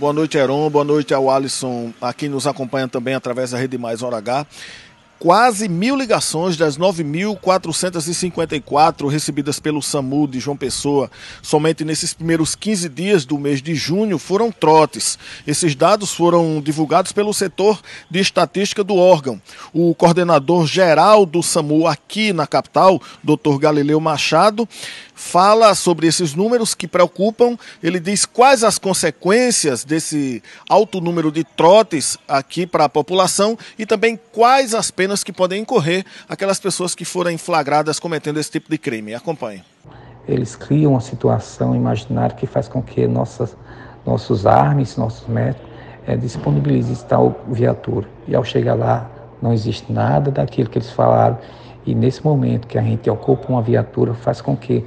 Boa noite, Heron. Boa noite ao Alisson, a quem nos acompanha também através da Rede Mais Hora H quase mil ligações das 9.454 recebidas pelo SAMU de João Pessoa somente nesses primeiros 15 dias do mês de junho foram trotes. Esses dados foram divulgados pelo setor de estatística do órgão. O coordenador geral do SAMU aqui na capital, Dr. Galileu Machado, fala sobre esses números que preocupam. Ele diz quais as consequências desse alto número de trotes aqui para a população e também quais as penas que podem incorrer aquelas pessoas que forem flagradas cometendo esse tipo de crime. Acompanhe. Eles criam uma situação imaginária que faz com que nossas, nossos armes, nossos médicos, é, disponibilizem tal viatura. E ao chegar lá, não existe nada daquilo que eles falaram. E nesse momento que a gente ocupa uma viatura, faz com que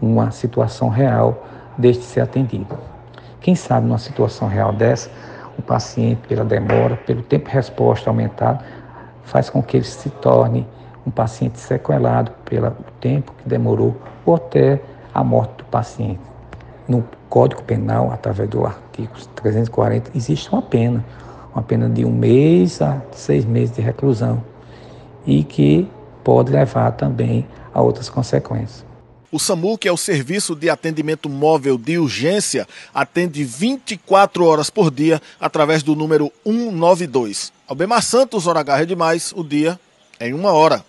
uma situação real deixe de ser atendido. Quem sabe numa situação real dessa, o paciente, pela demora, pelo tempo de resposta aumentado, faz com que ele se torne um paciente sequelado pelo tempo que demorou ou até a morte do paciente. No Código Penal, através do artigo 340, existe uma pena, uma pena de um mês a seis meses de reclusão e que pode levar também a outras consequências. O SAMU, que é o Serviço de Atendimento Móvel de Urgência, atende 24 horas por dia através do número 192. Albemar Santos, hora H é demais, o dia em uma hora.